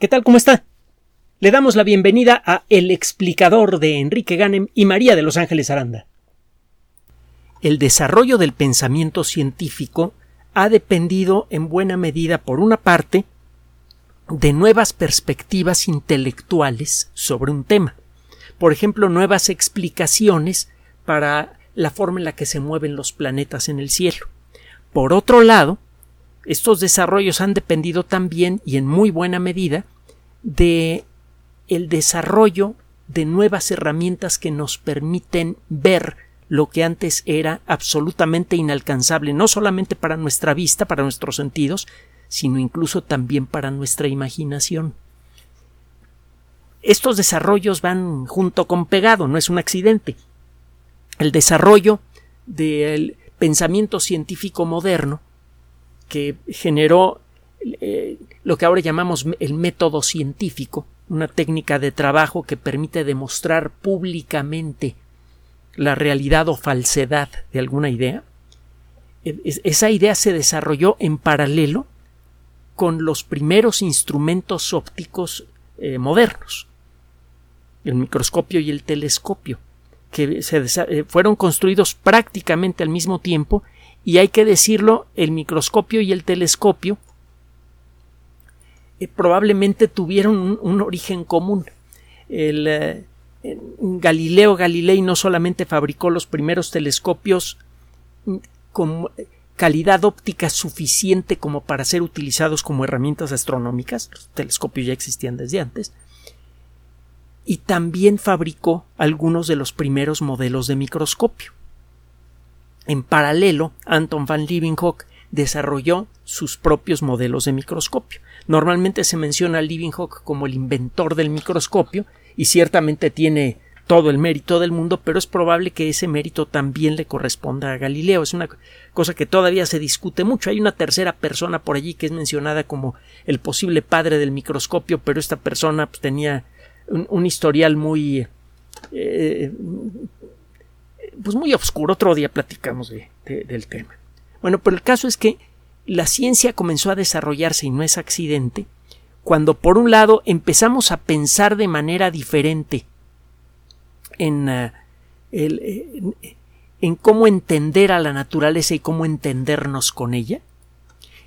¿Qué tal? ¿Cómo está? Le damos la bienvenida a El explicador de Enrique Ganem y María de Los Ángeles Aranda. El desarrollo del pensamiento científico ha dependido en buena medida, por una parte, de nuevas perspectivas intelectuales sobre un tema. Por ejemplo, nuevas explicaciones para la forma en la que se mueven los planetas en el cielo. Por otro lado, estos desarrollos han dependido también y en muy buena medida de el desarrollo de nuevas herramientas que nos permiten ver lo que antes era absolutamente inalcanzable, no solamente para nuestra vista, para nuestros sentidos, sino incluso también para nuestra imaginación. Estos desarrollos van junto con pegado, no es un accidente. El desarrollo del pensamiento científico moderno que generó eh, lo que ahora llamamos el método científico, una técnica de trabajo que permite demostrar públicamente la realidad o falsedad de alguna idea, e, esa idea se desarrolló en paralelo con los primeros instrumentos ópticos eh, modernos, el microscopio y el telescopio, que eh, fueron construidos prácticamente al mismo tiempo y hay que decirlo, el microscopio y el telescopio eh, probablemente tuvieron un, origen común. El, eh, Galileo Galilei no solamente fabricó los primeros telescopios mm, con calidad óptica suficiente como para ser utilizados como herramientas astronómicas, los telescopios ya existían desde antes, y también fabricó algunos de los primeros modelos de microscopio. En paralelo, Anton van Leeuwenhoek desarrolló sus propios modelos de microscopio. Normalmente se menciona a Leeuwenhoek como el inventor del microscopio y ciertamente tiene todo el mérito del mundo, pero es probable que ese mérito también le corresponda a Galileo. Es una cosa que todavía se discute mucho. Hay una tercera persona por allí que es mencionada como el posible padre del microscopio, pero esta persona pues, tenía un, historial muy eh, pues muy oscuro. Otro día platicamos del tema. Bueno, pero el caso es que la ciencia comenzó a desarrollarse y no es accidente cuando por un lado empezamos a pensar de manera diferente en, uh, en, en cómo entender a la naturaleza y cómo entendernos con ella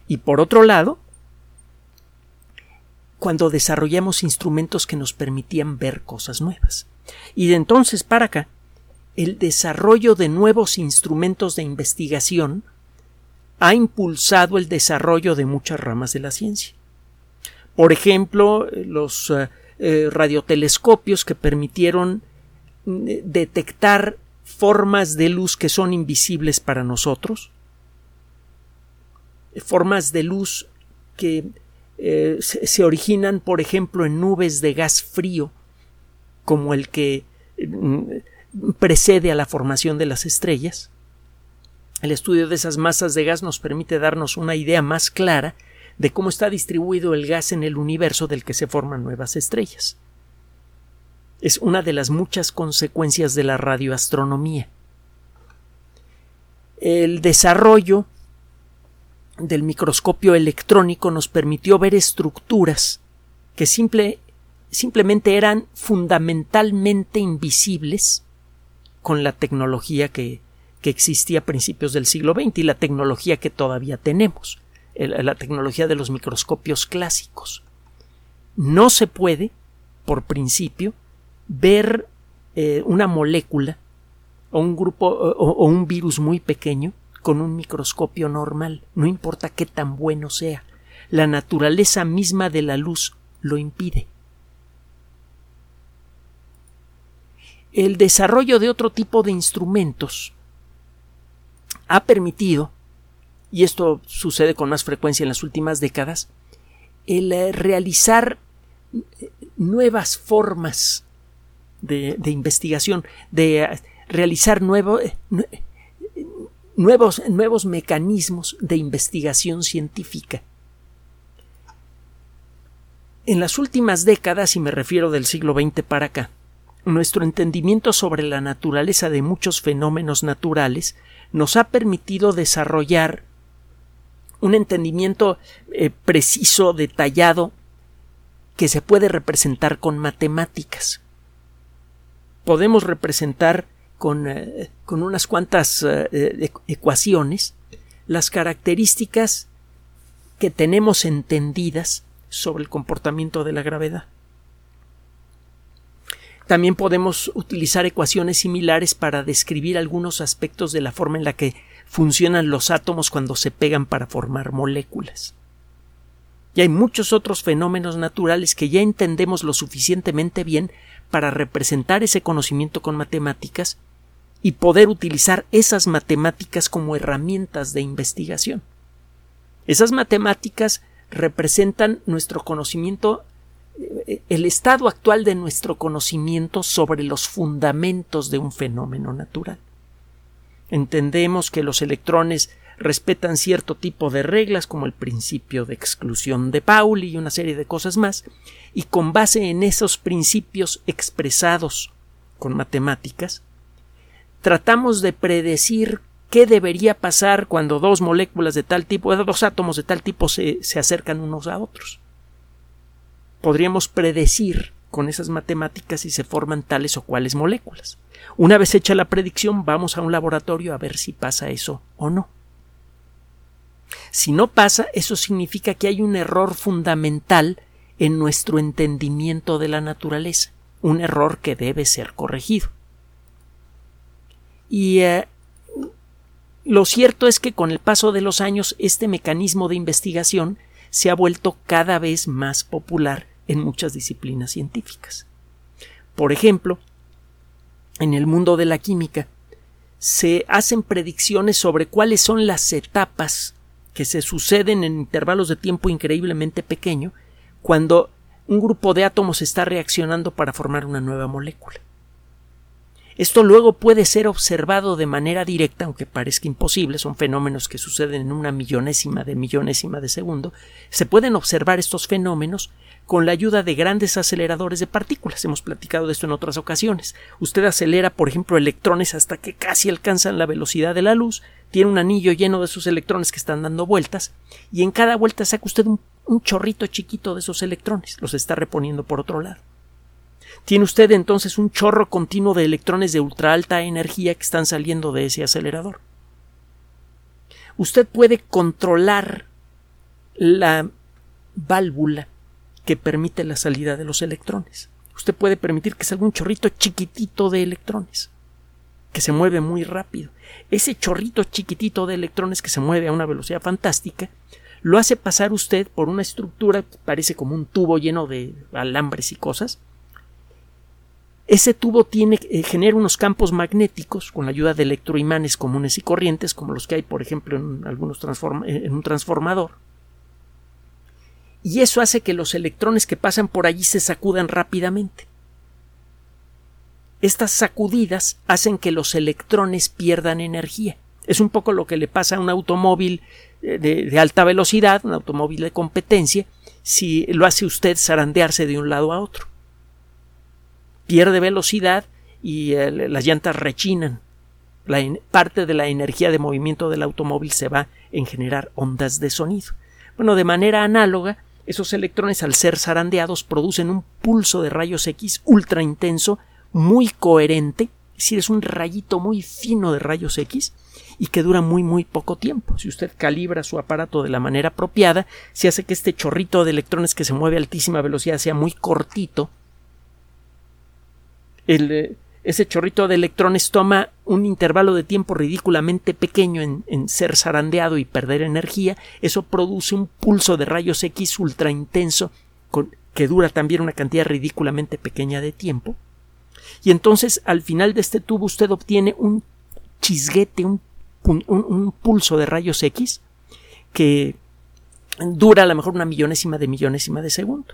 y por otro lado cuando desarrollamos instrumentos que nos permitían ver cosas nuevas. Y de entonces para acá, el desarrollo de nuevos instrumentos de investigación ha impulsado el desarrollo de muchas ramas de la ciencia. Por ejemplo, los eh, eh, radiotelescopios que permitieron mm, detectar formas de luz que son invisibles para nosotros, formas de luz que eh, se, originan, por ejemplo, en nubes de gas frío, como el que mm, precede a la formación de las estrellas. El estudio de esas masas de gas nos permite darnos una idea más clara de cómo está distribuido el gas en el universo del que se forman nuevas estrellas. Es una de las muchas consecuencias de la radioastronomía. El desarrollo del microscopio electrónico nos permitió ver estructuras que simple, simplemente eran fundamentalmente invisibles con la tecnología que, que existía a principios del siglo XX y la tecnología que todavía tenemos, la tecnología de los microscopios clásicos. No se puede, por principio, ver eh, una molécula o un grupo o, un virus muy pequeño con un microscopio normal, no importa qué tan bueno sea. La naturaleza misma de la luz lo impide. El desarrollo de otro tipo de instrumentos ha permitido, y esto sucede con más frecuencia en las últimas décadas, el eh, realizar eh, nuevas formas de, investigación, de eh, realizar nuevos, nuevos mecanismos de investigación científica. En las últimas décadas, y me refiero del siglo XX para acá, nuestro entendimiento sobre la naturaleza de muchos fenómenos naturales nos ha permitido desarrollar un entendimiento eh, preciso, detallado, que se puede representar con matemáticas. Podemos representar con, eh, con unas cuantas eh, ecuaciones las características que tenemos entendidas sobre el comportamiento de la gravedad. También podemos utilizar ecuaciones similares para describir algunos aspectos de la forma en la que funcionan los átomos cuando se pegan para formar moléculas. Y hay muchos otros fenómenos naturales que ya entendemos lo suficientemente bien para representar ese conocimiento con matemáticas y poder utilizar esas matemáticas como herramientas de investigación. Esas matemáticas representan nuestro conocimiento el estado actual de nuestro conocimiento sobre los fundamentos de un fenómeno natural. Entendemos que los electrones respetan cierto tipo de reglas como el principio de exclusión de Pauli y una serie de cosas más, y con base en esos principios expresados con matemáticas, tratamos de predecir qué debería pasar cuando dos moléculas de tal tipo, dos átomos de tal tipo se, se acercan unos a otros. Podríamos predecir con esas matemáticas si se forman tales o cuales moléculas. Una vez hecha la predicción, vamos a un laboratorio a ver si pasa eso o no. Si no pasa, eso significa que hay un error fundamental en nuestro entendimiento de la naturaleza, un error que debe ser corregido. Y eh, lo cierto es que con el paso de los años este mecanismo de investigación se ha vuelto cada vez más popular en muchas disciplinas científicas. Por ejemplo, en el mundo de la química se hacen predicciones sobre cuáles son las etapas que se suceden en intervalos de tiempo increíblemente pequeño cuando un grupo de átomos está reaccionando para formar una nueva molécula. Esto luego puede ser observado de manera directa, aunque parezca imposible, son fenómenos que suceden en una millonésima de millonésima de segundo. Se pueden observar estos fenómenos con la ayuda de grandes aceleradores de partículas. Hemos platicado de esto en otras ocasiones. Usted acelera, por ejemplo, electrones hasta que casi alcanzan la velocidad de la luz, tiene un anillo lleno de esos electrones que están dando vueltas, y en cada vuelta saca usted un, chorrito chiquito de esos electrones, los está reponiendo por otro lado. Tiene usted entonces un chorro continuo de electrones de ultra alta energía que están saliendo de ese acelerador. Usted puede controlar la válvula que permite la salida de los electrones. Usted puede permitir que salga un chorrito chiquitito de electrones, que se mueve muy rápido. Ese chorrito chiquitito de electrones que se mueve a una velocidad fantástica, lo hace pasar usted por una estructura que parece como un tubo lleno de alambres y cosas. Ese tubo tiene, eh, genera unos campos magnéticos con la ayuda de electroimanes comunes y corrientes, como los que hay, por ejemplo, en, algunos en un transformador y eso hace que los electrones que pasan por allí se sacudan rápidamente. Estas sacudidas hacen que los electrones pierdan energía. Es un poco lo que le pasa a un automóvil eh, de, alta velocidad, un automóvil de competencia, si lo hace usted zarandearse de un lado a otro. Pierde velocidad y eh, las llantas rechinan. La, parte de la energía de movimiento del automóvil se va en generar ondas de sonido. Bueno, de manera análoga, esos electrones, al ser zarandeados, producen un pulso de rayos X ultra intenso, muy coherente, es decir, es un rayito muy fino de rayos X y que dura muy muy poco tiempo. Si usted calibra su aparato de la manera apropiada, se hace que este chorrito de electrones que se mueve a altísima velocidad sea muy cortito. Eh, ese chorrito de electrones toma un intervalo de tiempo ridículamente pequeño en, ser zarandeado y perder energía, eso produce un pulso de rayos X ultra intenso que dura también una cantidad ridículamente pequeña de tiempo. Y entonces al final de este tubo usted obtiene un chisguete, un, un pulso de rayos X que dura a lo mejor una millonésima de millonésima de segundo.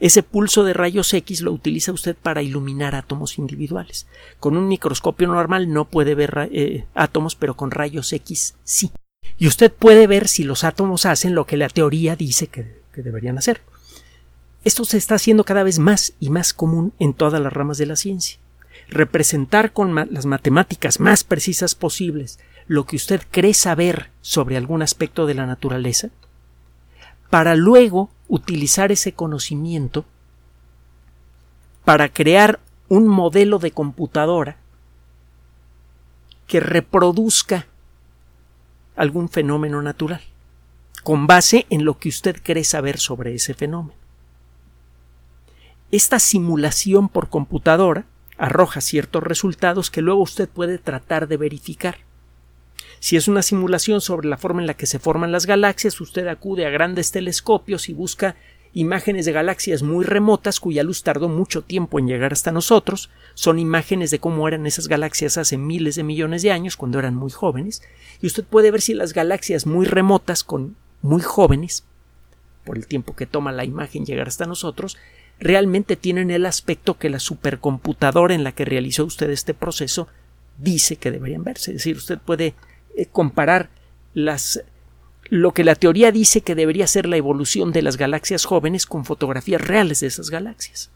Ese pulso de rayos X lo utiliza usted para iluminar átomos individuales. Con un microscopio normal no puede ver eh, átomos, pero con rayos X sí. Y usted puede ver si los átomos hacen lo que la teoría dice que, que deberían hacer. Esto se está haciendo cada vez más y más común en todas las ramas de la ciencia. Representar con las matemáticas más precisas posibles lo que usted cree saber sobre algún aspecto de la naturaleza, para luego utilizar ese conocimiento para crear un modelo de computadora que reproduzca algún fenómeno natural, con base en lo que usted cree saber sobre ese fenómeno. Esta simulación por computadora arroja ciertos resultados que luego usted puede tratar de verificar. Si es una simulación sobre la forma en la que se forman las galaxias, usted acude a grandes telescopios y busca imágenes de galaxias muy remotas cuya luz tardó mucho tiempo en llegar hasta nosotros, son imágenes de cómo eran esas galaxias hace miles de millones de años, cuando eran muy jóvenes, y usted puede ver si las galaxias muy remotas con muy jóvenes, por el tiempo que toma la imagen llegar hasta nosotros, realmente tienen el aspecto que la supercomputadora en la que realizó usted este proceso dice que deberían verse. Es decir, usted puede comparar las lo que la teoría dice que debería ser la evolución de las galaxias jóvenes con fotografías reales de esas galaxias.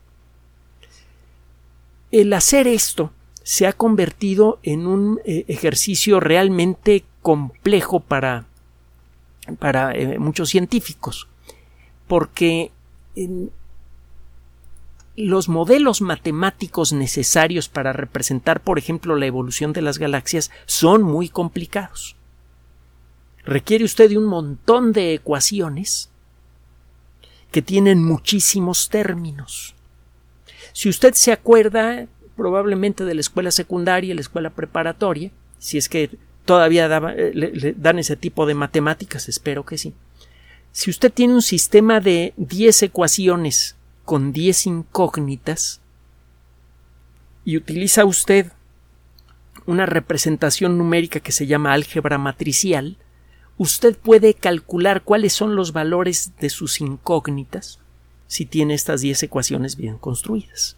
El hacer esto se ha convertido en un eh, ejercicio realmente complejo para, para eh, muchos científicos, porque los modelos matemáticos necesarios para representar, por ejemplo, la evolución de las galaxias son muy complicados. Requiere usted de un montón de ecuaciones que tienen muchísimos términos. Si usted se acuerda probablemente de la escuela secundaria, la escuela preparatoria, si es que todavía eh, le, dan ese tipo de matemáticas, espero que sí. Si usted tiene un sistema de 10 ecuaciones con 10 incógnitas y utiliza usted una representación numérica que se llama álgebra matricial, usted puede calcular cuáles son los valores de sus incógnitas si tiene estas 10 ecuaciones bien construidas.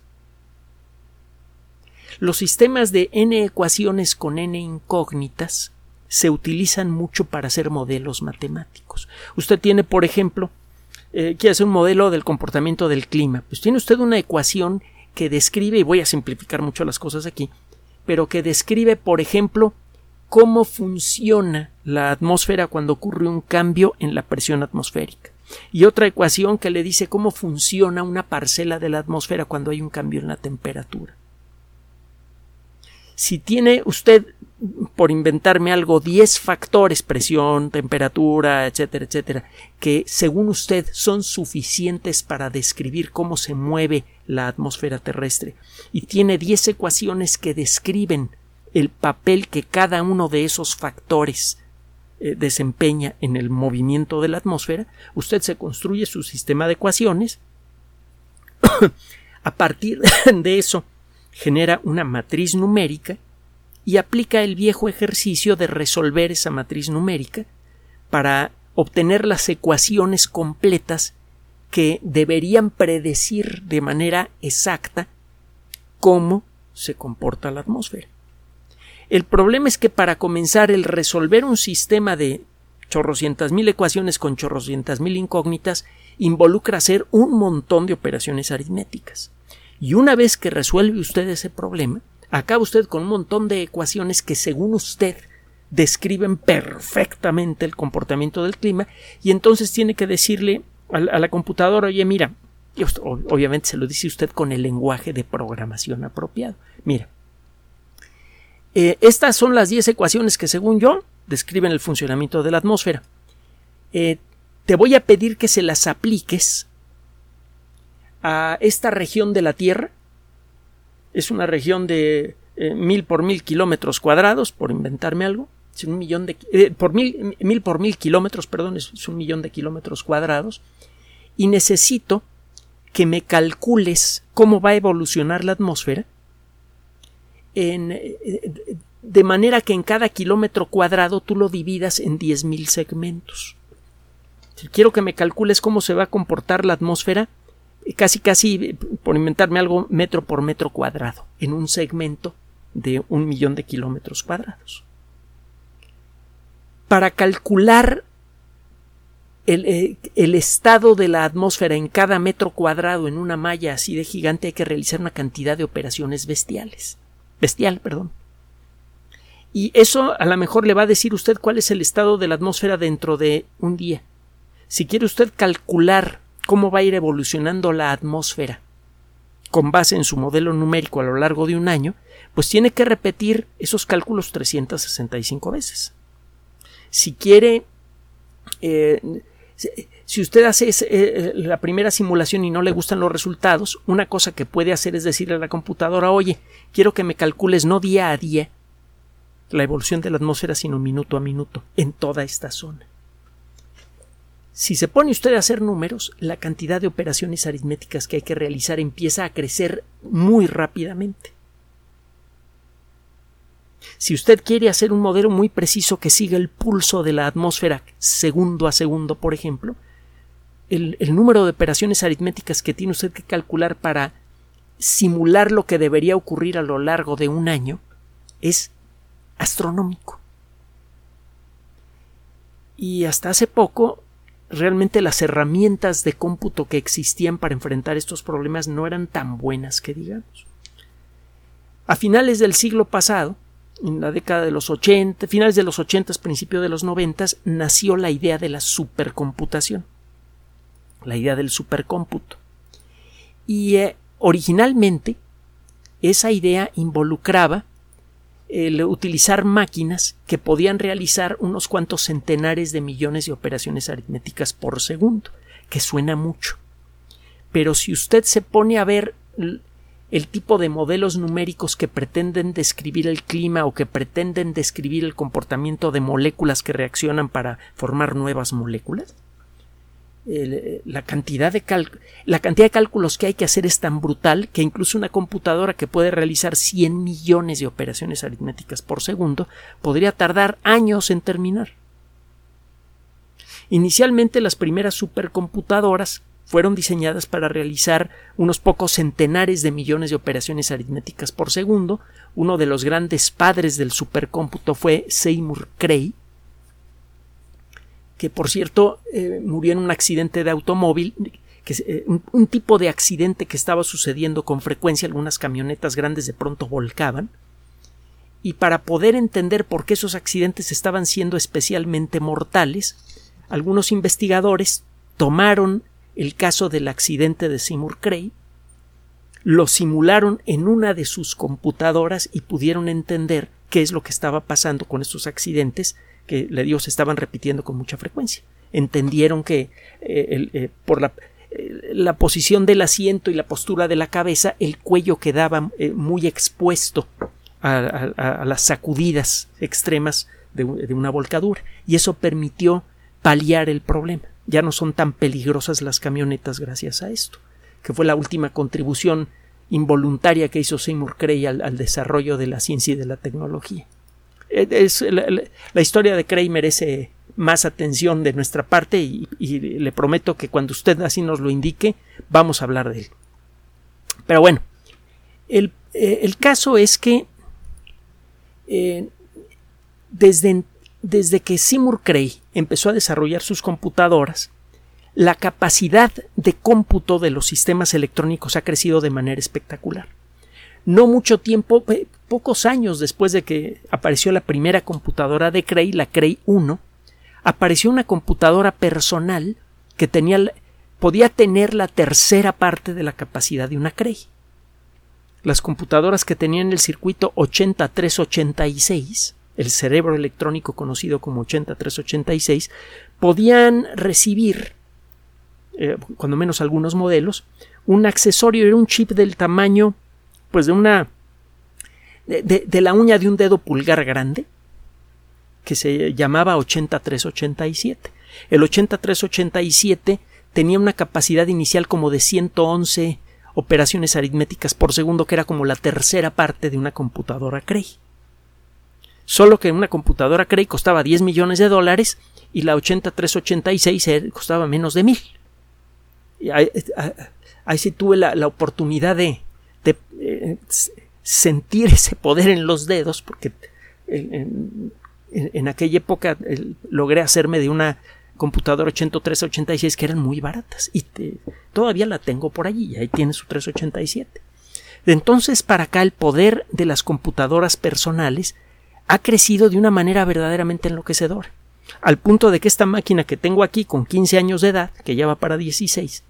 Los sistemas de n ecuaciones con n incógnitas se utilizan mucho para hacer modelos matemáticos. Usted tiene, por ejemplo, eh, quiere hacer un modelo del comportamiento del clima. Pues tiene usted una ecuación que describe, y voy a simplificar mucho las cosas aquí, pero que describe, por ejemplo, cómo funciona la atmósfera cuando ocurre un cambio en la presión atmosférica. Y otra ecuación que le dice cómo funciona una parcela de la atmósfera cuando hay un cambio en la temperatura. Si tiene usted, por inventarme algo, 10 factores, presión, temperatura, etcétera, etcétera, que según usted son suficientes para describir cómo se mueve la atmósfera terrestre, y tiene 10 ecuaciones que describen el papel que cada uno de esos factores eh, desempeña en el movimiento de la atmósfera, usted se construye su sistema de ecuaciones. a partir de eso, genera una matriz numérica y aplica el viejo ejercicio de resolver esa matriz numérica para obtener las ecuaciones completas que deberían predecir de manera exacta cómo se comporta la atmósfera. El problema es que para comenzar el resolver un sistema de chorrocientas mil ecuaciones con chorrocientas mil incógnitas involucra hacer un montón de operaciones aritméticas. Y una vez que resuelve usted ese problema, acaba usted con un montón de ecuaciones que según usted describen perfectamente el comportamiento del clima y entonces tiene que decirle a la, computadora, oye, mira, obviamente se lo dice usted con el lenguaje de programación apropiado. Mira, eh, estas son las 10 ecuaciones que según yo describen el funcionamiento de la atmósfera. Eh, te voy a pedir que se las apliques a esta región de la Tierra. Es una región de eh, mil por mil kilómetros cuadrados, por inventarme algo. Es un millón de eh, por mil, mil por mil kilómetros, perdón, es, un millón de kilómetros cuadrados. Y necesito que me calcules cómo va a evolucionar la atmósfera en, eh, de manera que en cada kilómetro cuadrado tú lo dividas en mil segmentos. Si quiero que me calcules cómo se va a comportar la atmósfera, casi casi, por inventarme algo, metro por metro cuadrado, en un segmento de un millón de kilómetros cuadrados. Para calcular el, eh, el, estado de la atmósfera en cada metro cuadrado en una malla así de gigante hay que realizar una cantidad de operaciones bestiales. Bestial, perdón. Y eso a lo mejor le va a decir usted cuál es el estado de la atmósfera dentro de un día. Si quiere usted calcular cómo va a ir evolucionando la atmósfera con base en su modelo numérico a lo largo de un año, pues tiene que repetir esos cálculos 365 veces. Si quiere, eh, si usted hace eh, la primera simulación y no le gustan los resultados, una cosa que puede hacer es decirle a la computadora, oye, quiero que me calcules no día a día la evolución de la atmósfera, sino minuto a minuto en toda esta zona. Si se pone usted a hacer números, la cantidad de operaciones aritméticas que hay que realizar empieza a crecer muy rápidamente. Si usted quiere hacer un modelo muy preciso que siga el pulso de la atmósfera segundo a segundo, por ejemplo, el, el, número de operaciones aritméticas que tiene usted que calcular para simular lo que debería ocurrir a lo largo de un año es astronómico. Y hasta hace poco realmente las herramientas de cómputo que existían para enfrentar estos problemas no eran tan buenas que digamos. A finales del siglo pasado, en la década de los 80, finales de los 80, principios de los 90, nació la idea de la supercomputación, la idea del supercómputo. Y eh, originalmente esa idea involucraba el utilizar máquinas que podían realizar unos cuantos centenares de millones de operaciones aritméticas por segundo, que suena mucho. Pero si usted se pone a ver el tipo de modelos numéricos que pretenden describir el clima o que pretenden describir el comportamiento de moléculas que reaccionan para formar nuevas moléculas, la, cantidad de la cantidad de cálculos que hay que hacer es tan brutal que incluso una computadora que puede realizar 100 millones de operaciones aritméticas por segundo podría tardar años en terminar. Inicialmente las primeras supercomputadoras fueron diseñadas para realizar unos pocos centenares de millones de operaciones aritméticas por segundo. Uno de los grandes padres del supercómputo fue Seymour Cray, que por cierto eh, murió en un accidente de automóvil, que, eh, un, tipo de accidente que estaba sucediendo con frecuencia, algunas camionetas grandes de pronto volcaban, y para poder entender por qué esos accidentes estaban siendo especialmente mortales, algunos investigadores tomaron el caso del accidente de Seymour Cray, lo simularon en una de sus computadoras y pudieron entender qué es lo que estaba pasando con estos accidentes que se estaban repitiendo con mucha frecuencia. Entendieron que eh, eh, por la, eh, la, posición del asiento y la postura de la cabeza el cuello quedaba muy expuesto a, las sacudidas extremas de, de una volcadura y eso permitió paliar el problema. Ya no son tan peligrosas las camionetas gracias a esto, que fue la última contribución involuntaria que hizo Seymour Cray al, desarrollo de la ciencia y de la tecnología. Es, la, historia de Cray merece más atención de nuestra parte y, le prometo que cuando usted así nos lo indique vamos a hablar de él. Pero bueno, el, eh, caso es que eh, desde, desde que Seymour Cray empezó a desarrollar sus computadoras, la capacidad de cómputo de los sistemas electrónicos ha crecido de manera espectacular. No mucho tiempo, eh, pocos años después de que apareció la primera computadora de Cray, la Cray 1, apareció una computadora personal que tenía, podía tener la tercera parte de la capacidad de una Cray. Las computadoras que tenían el circuito 8386, el cerebro electrónico conocido como 8386, podían recibir eh, cuando menos algunos modelos, un accesorio era un chip del tamaño, pues de una, de, la uña de un dedo pulgar grande, que se llamaba 8387. El 8387 tenía una capacidad inicial como de 111 operaciones aritméticas por segundo, que era como la tercera parte de una computadora Cray. Solo que una computadora Cray costaba 10 millones de dólares y la 8386 costaba menos de mil. Ahí, sí tuve la, oportunidad de, eh, sentir ese poder en los dedos, porque en, aquella época logré hacerme de una computadora 8386 que eran muy baratas y todavía la tengo por allí y ahí tiene su 387. De entonces para acá el poder de las computadoras personales ha crecido de una manera verdaderamente enloquecedora al punto de que esta máquina que tengo aquí con 15 años de edad, que ya va para 16,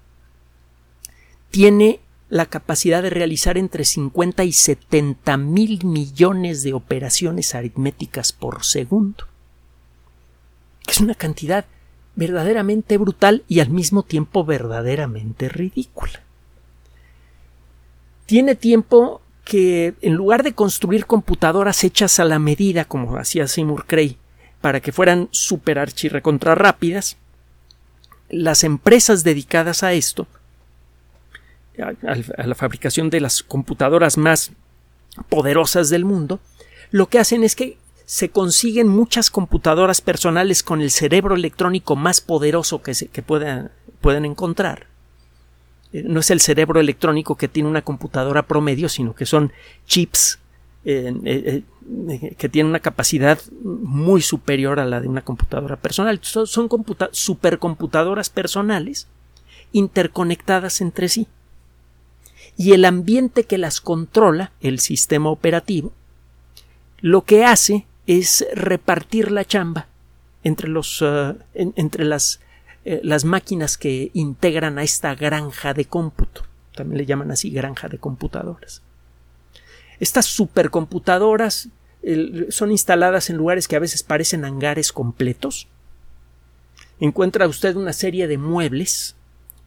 tiene la capacidad de realizar entre 50 y 70 mil millones de operaciones aritméticas por segundo. Es una cantidad verdaderamente brutal y al mismo tiempo verdaderamente ridícula. Tiene tiempo que en lugar de construir computadoras hechas a la medida como hacía Seymour Cray para que fueran super archirrecontra rápidas, las empresas dedicadas a esto a, la fabricación de las computadoras más poderosas del mundo, lo que hacen es que se consiguen muchas computadoras personales con el cerebro electrónico más poderoso que, se, que puedan, pueden encontrar. Eh, no es el cerebro electrónico que tiene una computadora promedio, sino que son chips eh, eh, que tienen una capacidad muy superior a la de una computadora personal. Son, son supercomputadoras personales interconectadas entre sí y el ambiente que las controla, el sistema operativo, lo que hace es repartir la chamba entre, los, eh, entre las, eh, las máquinas que integran a esta granja de cómputo. También le llaman así granja de computadoras. Estas supercomputadoras son instaladas en lugares que a veces parecen hangares completos. Encuentra usted una serie de muebles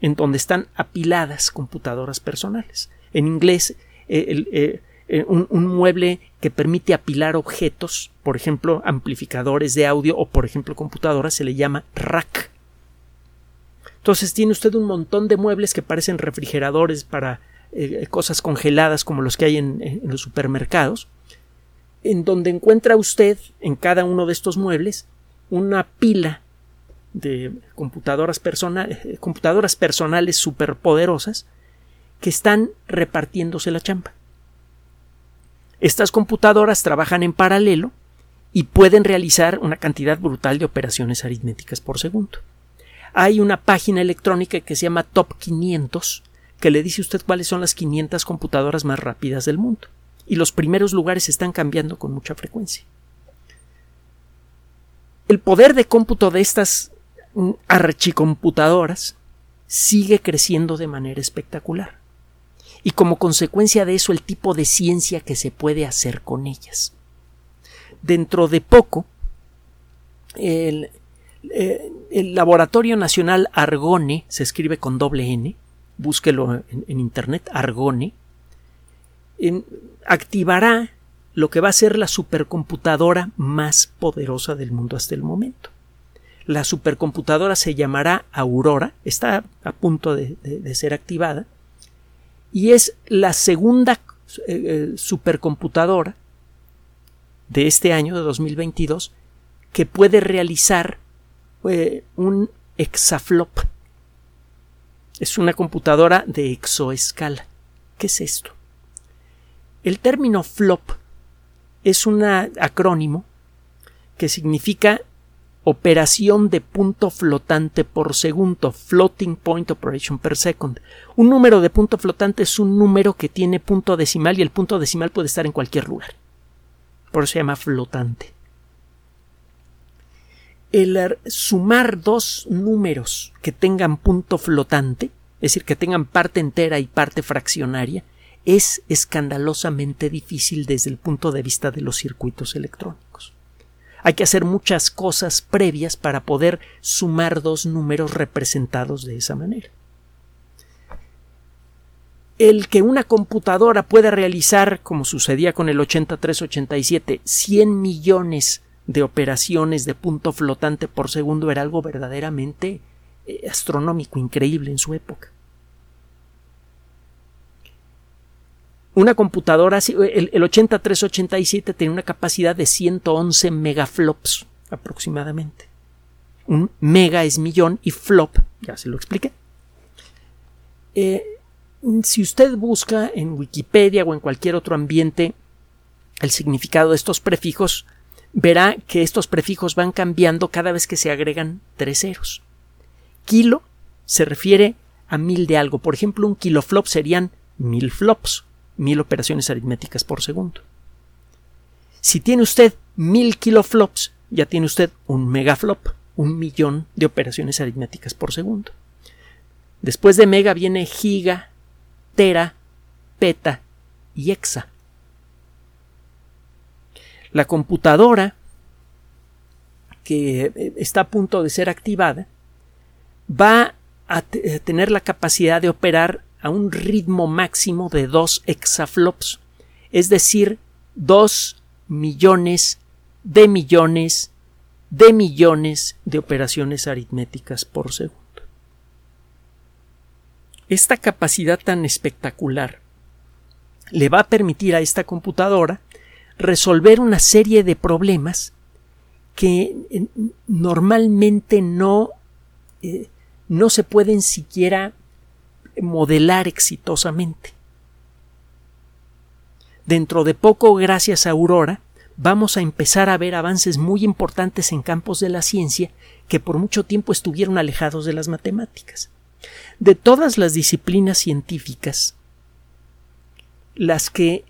en donde están apiladas computadoras personales. En inglés, eh, eh, eh, un, mueble que permite apilar objetos, por ejemplo, amplificadores de audio o, por ejemplo, computadoras, se le llama rack. Entonces tiene usted un montón de muebles que parecen refrigeradores para cosas congeladas como los que hay en los supermercados, en donde encuentra usted en cada uno de estos muebles una pila de computadoras, personales eh, computadoras personales superpoderosas que están repartiéndose la chamba. Estas computadoras trabajan en paralelo y pueden realizar una cantidad brutal de operaciones aritméticas por segundo. Hay una página electrónica que se llama Top 500 que le dice usted cuáles son las 500 computadoras más rápidas del mundo. Y los primeros lugares están cambiando con mucha frecuencia. El poder de cómputo de estas archicomputadoras sigue creciendo de manera espectacular. Y como consecuencia de eso el tipo de ciencia que se puede hacer con ellas. Dentro de poco, el, eh, Laboratorio Nacional Argone, se escribe con doble N, búsquelo en, Internet, Argone, activará lo que va a ser la supercomputadora más poderosa del mundo hasta el momento. La supercomputadora se llamará Aurora, está a punto de, ser activada, y es la segunda eh, eh, supercomputadora de este año, de 2022, que puede realizar eh, un exaflop. Es una computadora de exoescala. ¿Qué es esto? El término flop es un acrónimo que significa operación de punto flotante por segundo, floating point operation per second. Un número de punto flotante es un número que tiene punto decimal y el punto decimal puede estar en cualquier lugar. Por eso se llama flotante. El sumar dos números que tengan punto flotante, es decir, que tengan parte entera y parte fraccionaria, es escandalosamente difícil desde el punto de vista de los circuitos electrónicos. Hay que hacer muchas cosas previas para poder sumar dos números representados de esa manera. El que una computadora pueda realizar, como sucedía con el 8387, 100 millones de operaciones de punto flotante por segundo era algo verdaderamente eh, astronómico, increíble en su época. Una computadora, el, el 8387 tiene una capacidad de 111 megaflops aproximadamente. Un mega es millón y flop, ya se lo expliqué. Eh, si usted busca en Wikipedia o en cualquier otro ambiente el significado de estos prefijos, verá que estos prefijos van cambiando cada vez que se agregan tres ceros. Kilo se refiere a mil de algo. Por ejemplo, un kiloflop serían mil flops mil operaciones aritméticas por segundo. Si tiene usted mil kiloflops, ya tiene usted un megaflop, un millón de operaciones aritméticas por segundo. Después de mega viene giga tera, peta y hexa. La computadora que eh, está a punto de ser activada va a tener la capacidad de operar a un ritmo máximo de 2 exaflops, es decir, 2 millones de millones de millones de operaciones aritméticas por segundo. Esta capacidad tan espectacular le va a permitir a esta computadora resolver una serie de problemas que eh, normalmente no, eh, no se pueden siquiera modelar exitosamente. Dentro de poco, gracias a Aurora, vamos a empezar a ver avances muy importantes en campos de la ciencia que por mucho tiempo estuvieron alejados de las matemáticas. De todas las disciplinas científicas, las que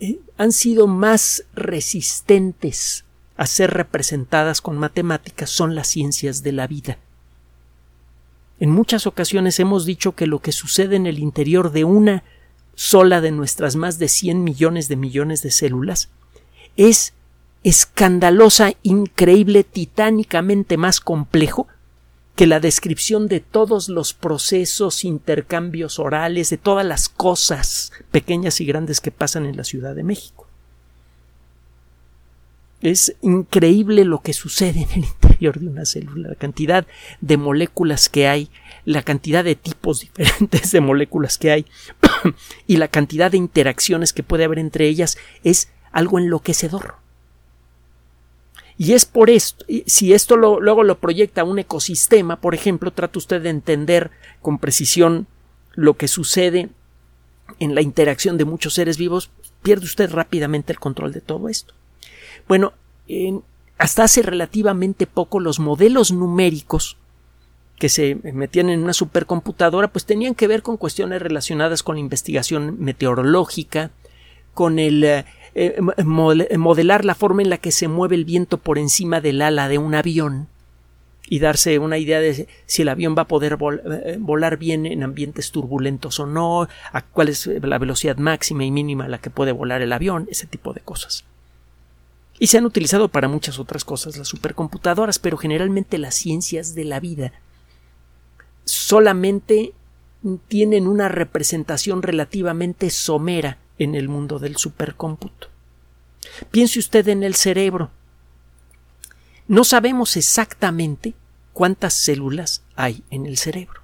eh, han sido más resistentes a ser representadas con matemáticas son las ciencias de la vida. En muchas ocasiones hemos dicho que lo que sucede en el interior de una sola de nuestras más de 100 millones de millones de células es escandalosa, increíble, titánicamente más complejo que la descripción de todos los procesos, intercambios orales, de todas las cosas pequeñas y grandes que pasan en la Ciudad de México. Es increíble lo que sucede en el interior de una célula, la cantidad de moléculas que hay, la cantidad de tipos diferentes de moléculas que hay y la cantidad de interacciones que puede haber entre ellas es algo enloquecedor. Y es por esto, si esto luego lo proyecta a un ecosistema, por ejemplo, trata usted de entender con precisión lo que sucede en la interacción de muchos seres vivos, pierde usted rápidamente el control de todo esto. Bueno, hasta hace relativamente poco los modelos numéricos que se metían en una supercomputadora pues tenían que ver con cuestiones relacionadas con la investigación meteorológica, con el eh, eh, modelar la forma en la que se mueve el viento por encima del ala de un avión y darse una idea de si el avión va a poder eh, volar bien en ambientes turbulentos o no, a cuál es la velocidad máxima y mínima a la que puede volar el avión, ese tipo de cosas. Y se han utilizado para muchas otras cosas las supercomputadoras, pero generalmente las ciencias de la vida solamente tienen una representación relativamente somera en el mundo del supercómputo. Piense usted en el cerebro. No sabemos exactamente cuántas células hay en el cerebro.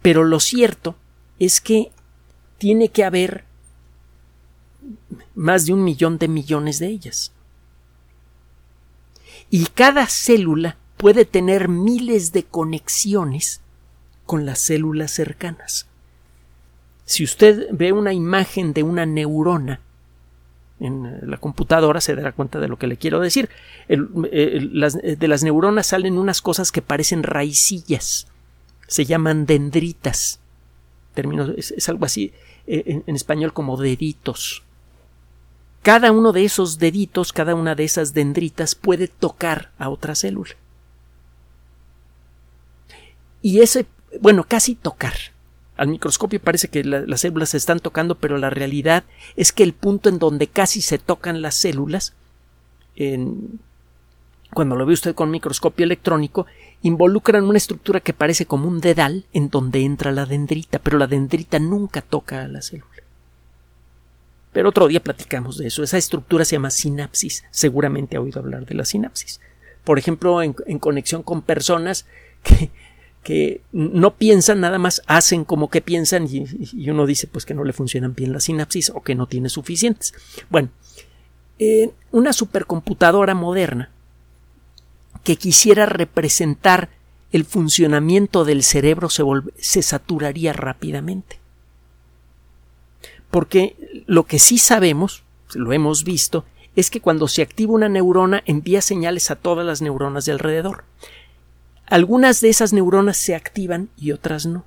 Pero lo cierto es que tiene que haber más de un millón de millones de ellas. Y cada célula puede tener miles de conexiones con las células cercanas. Si usted ve una imagen de una neurona en la computadora se dará cuenta de lo que le quiero decir. de las neuronas salen unas cosas que parecen raicillas. Se llaman dendritas. es, algo así eh, en español como deditos. Cada uno de esos deditos, cada una de esas dendritas puede tocar a otra célula. Y ese, bueno, casi tocar al microscopio parece que las células se están tocando, pero la realidad es que el punto en donde casi se tocan las células, cuando lo ve usted con microscopio electrónico, involucran una estructura que parece como un dedal en donde entra la dendrita, pero la dendrita nunca toca a la célula. Pero otro día platicamos de eso. Esa estructura se llama sinapsis. Seguramente ha oído hablar de la sinapsis. Por ejemplo, en conexión con personas que que no piensan, nada más hacen como que piensan y, uno dice pues que no le funcionan bien las sinapsis o que no tiene suficientes. Bueno, una supercomputadora moderna que quisiera representar el funcionamiento del cerebro se, se saturaría rápidamente. Porque lo que sí sabemos, lo hemos visto, es que cuando se activa una neurona envía señales a todas las neuronas de alrededor. Algunas de esas neuronas se activan y otras no.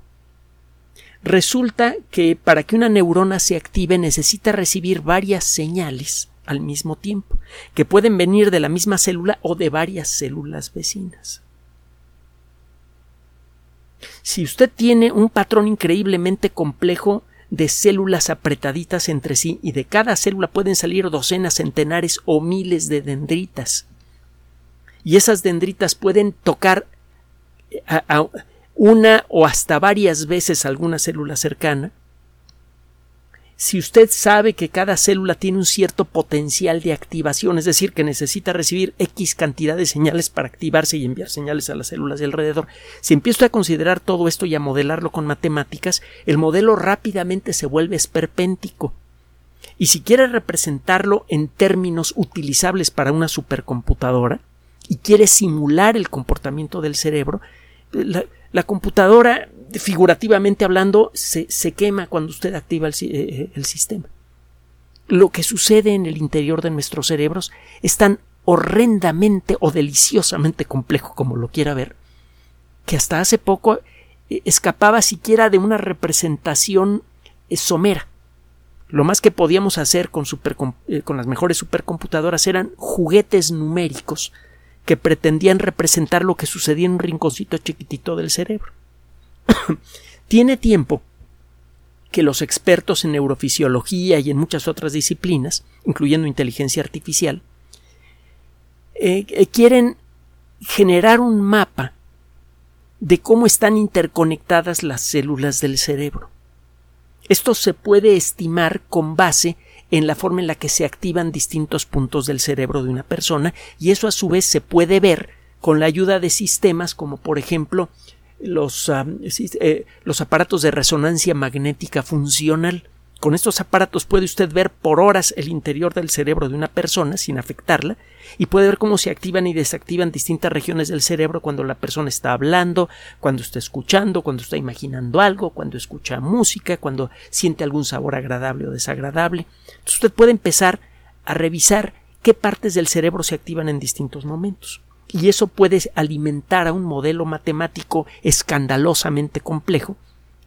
Resulta que para que una neurona se active necesita recibir varias señales al mismo tiempo, que pueden venir de la misma célula o de varias células vecinas. Si usted tiene un patrón increíblemente complejo de células apretaditas entre sí y de cada célula pueden salir docenas, centenares o miles de dendritas. Y esas dendritas pueden tocar a, una o hasta varias veces alguna célula cercana si usted sabe que cada célula tiene un cierto potencial de activación, es decir, que necesita recibir X cantidad de señales para activarse y enviar señales a las células de alrededor, si empieza a considerar todo esto y a modelarlo con matemáticas, el modelo rápidamente se vuelve esperpéntico. Y si quiere representarlo en términos utilizables para una supercomputadora y quiere simular el comportamiento del cerebro, la, la computadora figurativamente hablando, se, quema cuando usted activa el, eh, el, sistema. Lo que sucede en el interior de nuestros cerebros es tan horrendamente o deliciosamente complejo como lo quiera ver, que hasta hace poco eh, escapaba siquiera de una representación eh, somera. Lo más que podíamos hacer con, con las mejores supercomputadoras eran juguetes numéricos que pretendían representar lo que sucedía en un rinconcito chiquitito del cerebro. Tiene tiempo que los expertos en neurofisiología y en muchas otras disciplinas, incluyendo inteligencia artificial, eh, eh, quieren generar un mapa de cómo están interconectadas las células del cerebro. Esto se puede estimar con base en la forma en la que se activan distintos puntos del cerebro de una persona y eso a su vez se puede ver con la ayuda de sistemas como por ejemplo los, eh, los aparatos de resonancia magnética funcional. Con estos aparatos puede usted ver por horas el interior del cerebro de una persona sin afectarla y puede ver cómo se activan y desactivan distintas regiones del cerebro cuando la persona está hablando, cuando está escuchando, cuando está imaginando algo, cuando escucha música, cuando siente algún sabor agradable o desagradable. Entonces usted puede empezar a revisar qué partes del cerebro se activan en distintos momentos y eso puede alimentar a un modelo matemático escandalosamente complejo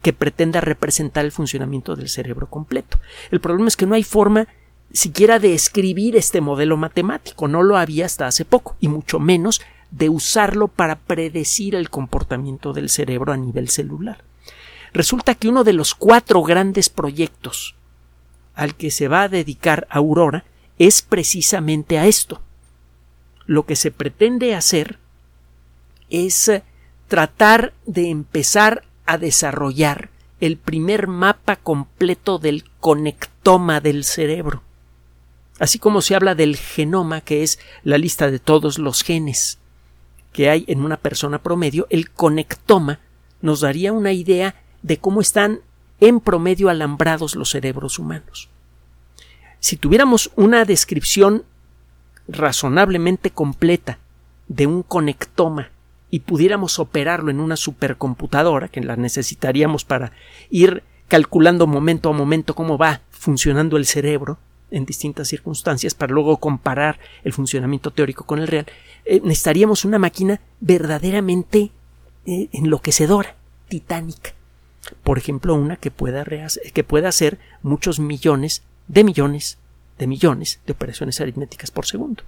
que pretenda representar el funcionamiento del cerebro completo. El problema es que no hay forma siquiera de escribir este modelo matemático, no lo había hasta hace poco, y mucho menos de usarlo para predecir el comportamiento del cerebro a nivel celular. Resulta que uno de los cuatro grandes proyectos al que se va a dedicar Aurora es precisamente a esto, lo que se pretende hacer es eh, tratar de empezar a desarrollar el primer mapa completo del conectoma del cerebro. Así como se habla del genoma, que es la lista de todos los genes que hay en una persona promedio, el conectoma nos daría una idea de cómo están en promedio alambrados los cerebros humanos. Si tuviéramos una descripción razonablemente completa de un conectoma y pudiéramos operarlo en una supercomputadora, que la necesitaríamos para ir calculando momento a momento cómo va funcionando el cerebro en distintas circunstancias para luego comparar el funcionamiento teórico con el real, eh, necesitaríamos una máquina verdaderamente eh, enloquecedora, titánica. Por ejemplo, una que pueda, que pueda hacer muchos millones de millones de millones de operaciones aritméticas por segundo.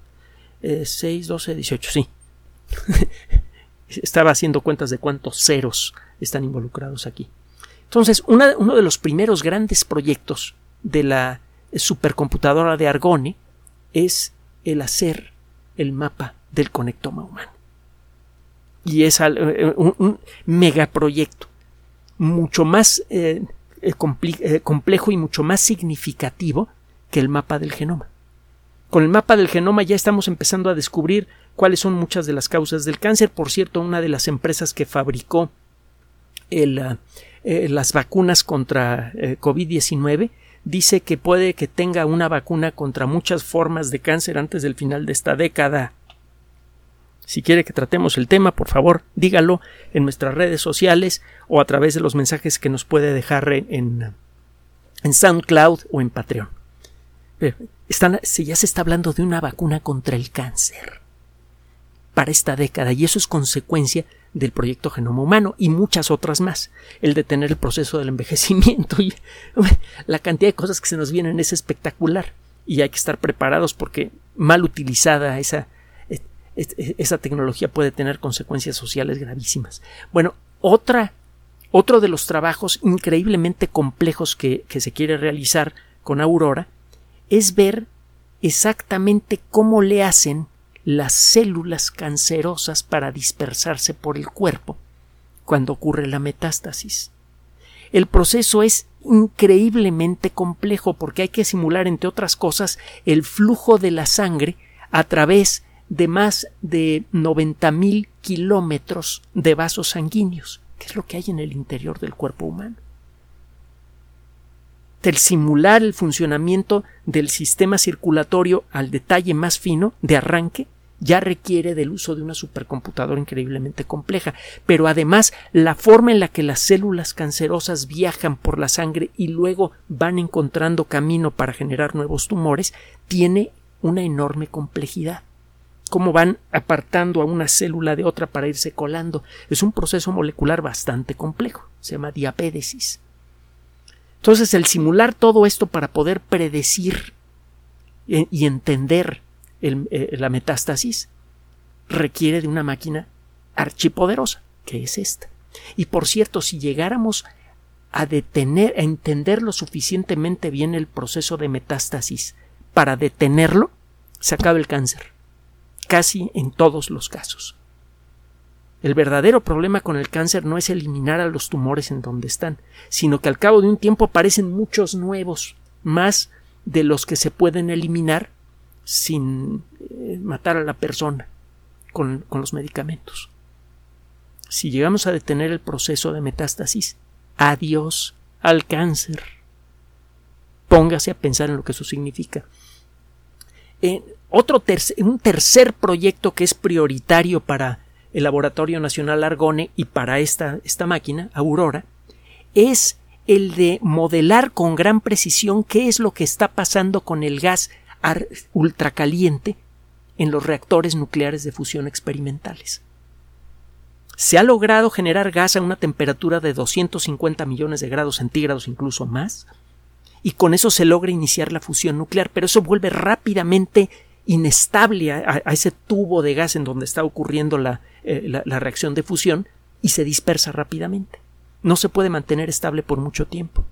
6, 12, 18, sí. Estaba haciendo cuentas de cuántos ceros están involucrados aquí. Entonces, uno de los primeros grandes proyectos de la supercomputadora de Argone es el hacer el mapa del conectoma humano. Y es eh, un, megaproyecto mucho más eh, eh, complejo y mucho más significativo que el mapa del genoma. Con el mapa del genoma ya estamos empezando a descubrir cuáles son muchas de las causas del cáncer. Por cierto, una de las empresas que fabricó ah, eh, las vacunas contra eh, COVID-19 dice que puede que tenga una vacuna contra muchas formas de cáncer antes del final de esta década. Si quiere que tratemos el tema, por favor, dígalo en nuestras redes sociales o a través de los mensajes que nos puede dejar en, en SoundCloud o en Patreon ya se está hablando de una vacuna contra el cáncer para esta década y eso es consecuencia del proyecto Genoma Humano y muchas otras más. El detener el proceso del envejecimiento y la cantidad de cosas que se nos vienen es espectacular y hay que estar preparados porque mal utilizada esa, esa tecnología puede tener consecuencias sociales gravísimas. Bueno, otra Otro de los trabajos increíblemente complejos que, que se quiere realizar con Aurora es ver exactamente cómo le hacen las células cancerosas para dispersarse por el cuerpo cuando ocurre la metástasis. El proceso es increíblemente complejo porque hay que simular, entre otras cosas, el flujo de la sangre a través de más de 90.000 kilómetros de vasos sanguíneos, que es lo que hay en el interior del cuerpo humano. El simular el funcionamiento del sistema circulatorio al detalle más fino de arranque ya requiere del uso de una supercomputadora increíblemente compleja, pero además la forma en la que las células cancerosas viajan por la sangre y luego van encontrando camino para generar nuevos tumores tiene una enorme complejidad. Cómo van apartando a una célula de otra para irse colando. Es un proceso molecular bastante complejo. Se llama diapédesis. Entonces, el simular todo esto para poder predecir y entender eh, la metástasis requiere de una máquina archipoderosa, que es esta. Y por cierto, si llegáramos a detener, a entender lo suficientemente bien el proceso de metástasis para detenerlo, se acaba el cáncer. Casi en todos los casos. El verdadero problema con el cáncer no es eliminar a los tumores en donde están, sino que al cabo de un tiempo aparecen muchos nuevos, más de los que se pueden eliminar sin eh, matar a la persona con, con los medicamentos. Si llegamos a detener el proceso de metástasis, adiós al cáncer. Póngase a pensar en lo que eso significa. otro un tercer proyecto que es prioritario para el Laboratorio Nacional Argone y para esta, esta máquina, Aurora, es el de modelar con gran precisión qué es lo que está pasando con el gas ultracaliente en los reactores nucleares de fusión experimentales. Se ha logrado generar gas a una temperatura de 250 millones de grados centígrados, incluso más, y con eso se logra iniciar la fusión nuclear, pero eso vuelve rápidamente inestable a, ese tubo de gas en donde está ocurriendo eh, la reacción de fusión y se dispersa rápidamente. No se puede mantener estable por mucho tiempo.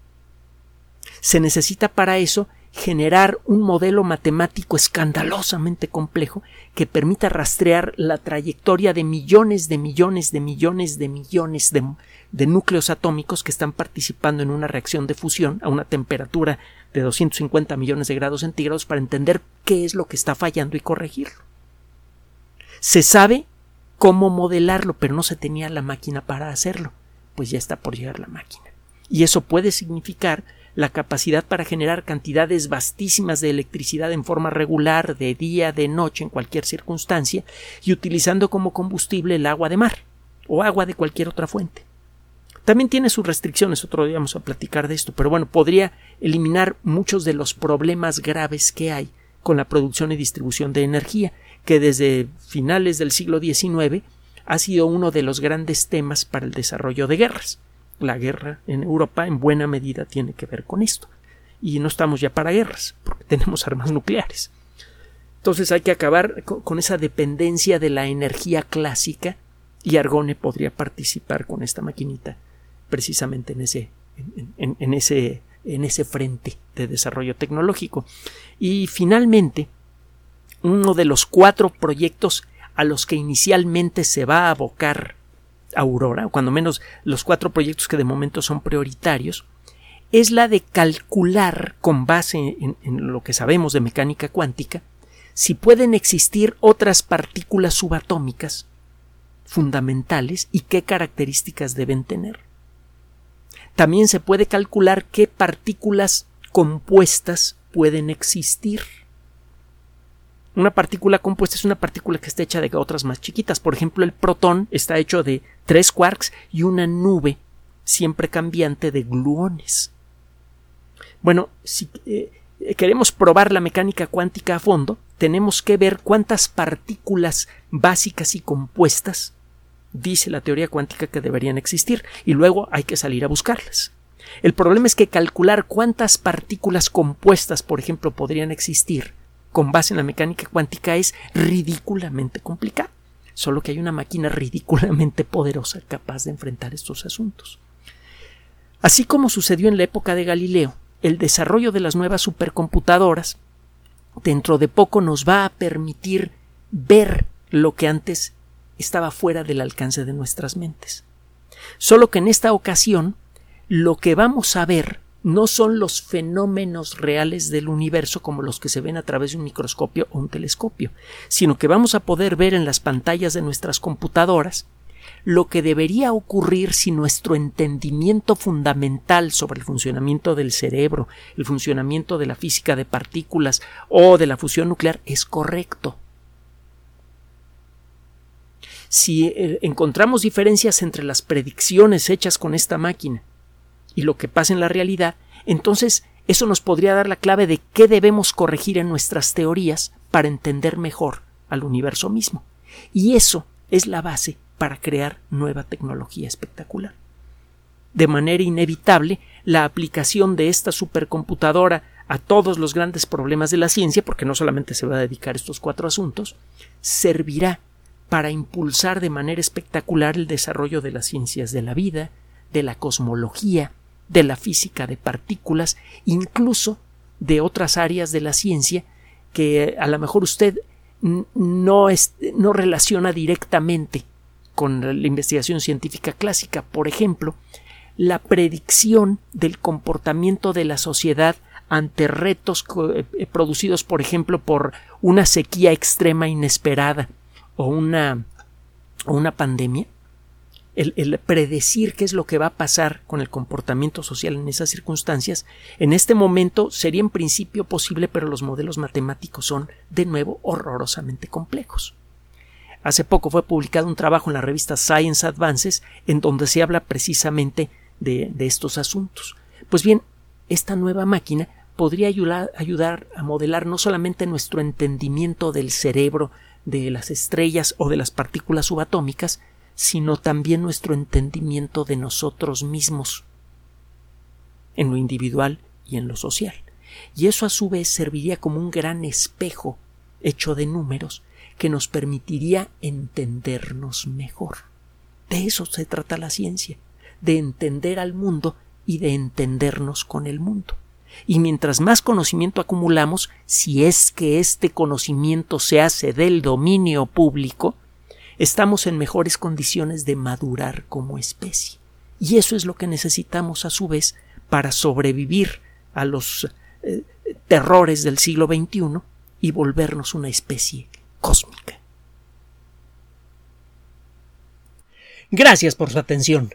Se necesita para eso generar un modelo matemático escandalosamente complejo que permita rastrear la trayectoria de millones de millones de millones de millones de, núcleos atómicos que están participando en una reacción de fusión a una temperatura de 250 millones de grados centígrados para entender qué es lo que está fallando y corregirlo. Se sabe cómo modelarlo, pero no se tenía la máquina para hacerlo. Pues ya está por llegar la máquina. Y eso puede significar la capacidad para generar cantidades vastísimas de electricidad en forma regular, de día, de noche, en cualquier circunstancia, y utilizando como combustible el agua de mar o agua de cualquier otra fuente. También tiene sus restricciones, otro día vamos a platicar de esto, pero bueno, podría eliminar muchos de los problemas graves que hay con la producción y distribución de energía, que desde finales del siglo XIX ha sido uno de los grandes temas para el desarrollo de guerras la guerra en Europa en buena medida tiene que ver con esto. Y no estamos ya para guerras, porque tenemos armas nucleares. Entonces hay que acabar con esa dependencia de la energía clásica y Argone podría participar con esta maquinita precisamente en ese, en, ese, en ese frente de desarrollo tecnológico. Y finalmente, uno de los cuatro proyectos a los que inicialmente se va a abocar Aurora, o cuando menos los cuatro proyectos que de momento son prioritarios, es la de calcular, con base en, lo que sabemos de mecánica cuántica, si pueden existir otras partículas subatómicas fundamentales y qué características deben tener. También se puede calcular qué partículas compuestas pueden existir. Una partícula compuesta es una partícula que está hecha de otras más chiquitas. Por ejemplo, el protón está hecho de tres quarks y una nube siempre cambiante de gluones. Bueno, si eh, queremos probar la mecánica cuántica a fondo, tenemos que ver cuántas partículas básicas y compuestas dice la teoría cuántica que deberían existir y luego hay que salir a buscarlas. El problema es que calcular cuántas partículas compuestas, por ejemplo, podrían existir con base en la mecánica cuántica es ridículamente complicado. Solo que hay una máquina ridículamente poderosa capaz de enfrentar estos asuntos. Así como sucedió en la época de Galileo, el desarrollo de las nuevas supercomputadoras dentro de poco nos va a permitir ver lo que antes estaba fuera del alcance de nuestras mentes. Solo que en esta ocasión lo que vamos a ver no son los fenómenos reales del universo como los que se ven a través de un microscopio o un telescopio, sino que vamos a poder ver en las pantallas de nuestras computadoras lo que debería ocurrir si nuestro entendimiento fundamental sobre el funcionamiento del cerebro, el funcionamiento de la física de partículas o de la fusión nuclear es correcto. Si eh, encontramos diferencias entre las predicciones hechas con esta máquina y lo que pasa en la realidad, entonces eso nos podría dar la clave de qué debemos corregir en nuestras teorías para entender mejor al universo mismo. Y eso es la base para crear nueva tecnología espectacular. De manera inevitable, la aplicación de esta supercomputadora a todos los grandes problemas de la ciencia, porque no solamente se va a dedicar a estos cuatro asuntos, servirá para impulsar de manera espectacular el desarrollo de las ciencias de la vida, de la cosmología, de la física de partículas, incluso de otras áreas de la ciencia que a lo mejor usted no, no relaciona directamente con la investigación científica clásica. Por ejemplo, la predicción del comportamiento de la sociedad ante retos eh, producidos, por ejemplo, por una sequía extrema inesperada o una, o una pandemia, el, predecir qué es lo que va a pasar con el comportamiento social en esas circunstancias, en este momento sería en principio posible, pero los modelos matemáticos son, de nuevo, horrorosamente complejos. Hace poco fue publicado un trabajo en la revista Science Advances en donde se habla precisamente de, estos asuntos. Pues bien, esta nueva máquina podría ayudar, ayudar a modelar no solamente nuestro entendimiento del cerebro, de las estrellas o de las partículas subatómicas, sino también nuestro entendimiento de nosotros mismos, en lo individual y en lo social. Y eso a su vez serviría como un gran espejo hecho de números que nos permitiría entendernos mejor. De eso se trata la ciencia, de entender al mundo y de entendernos con el mundo. Y mientras más conocimiento acumulamos, si es que este conocimiento se hace del dominio público, estamos en mejores condiciones de madurar como especie. Y eso es lo que necesitamos a su vez para sobrevivir a los eh, terrores del siglo XXI y volvernos una especie cósmica. Gracias por su atención.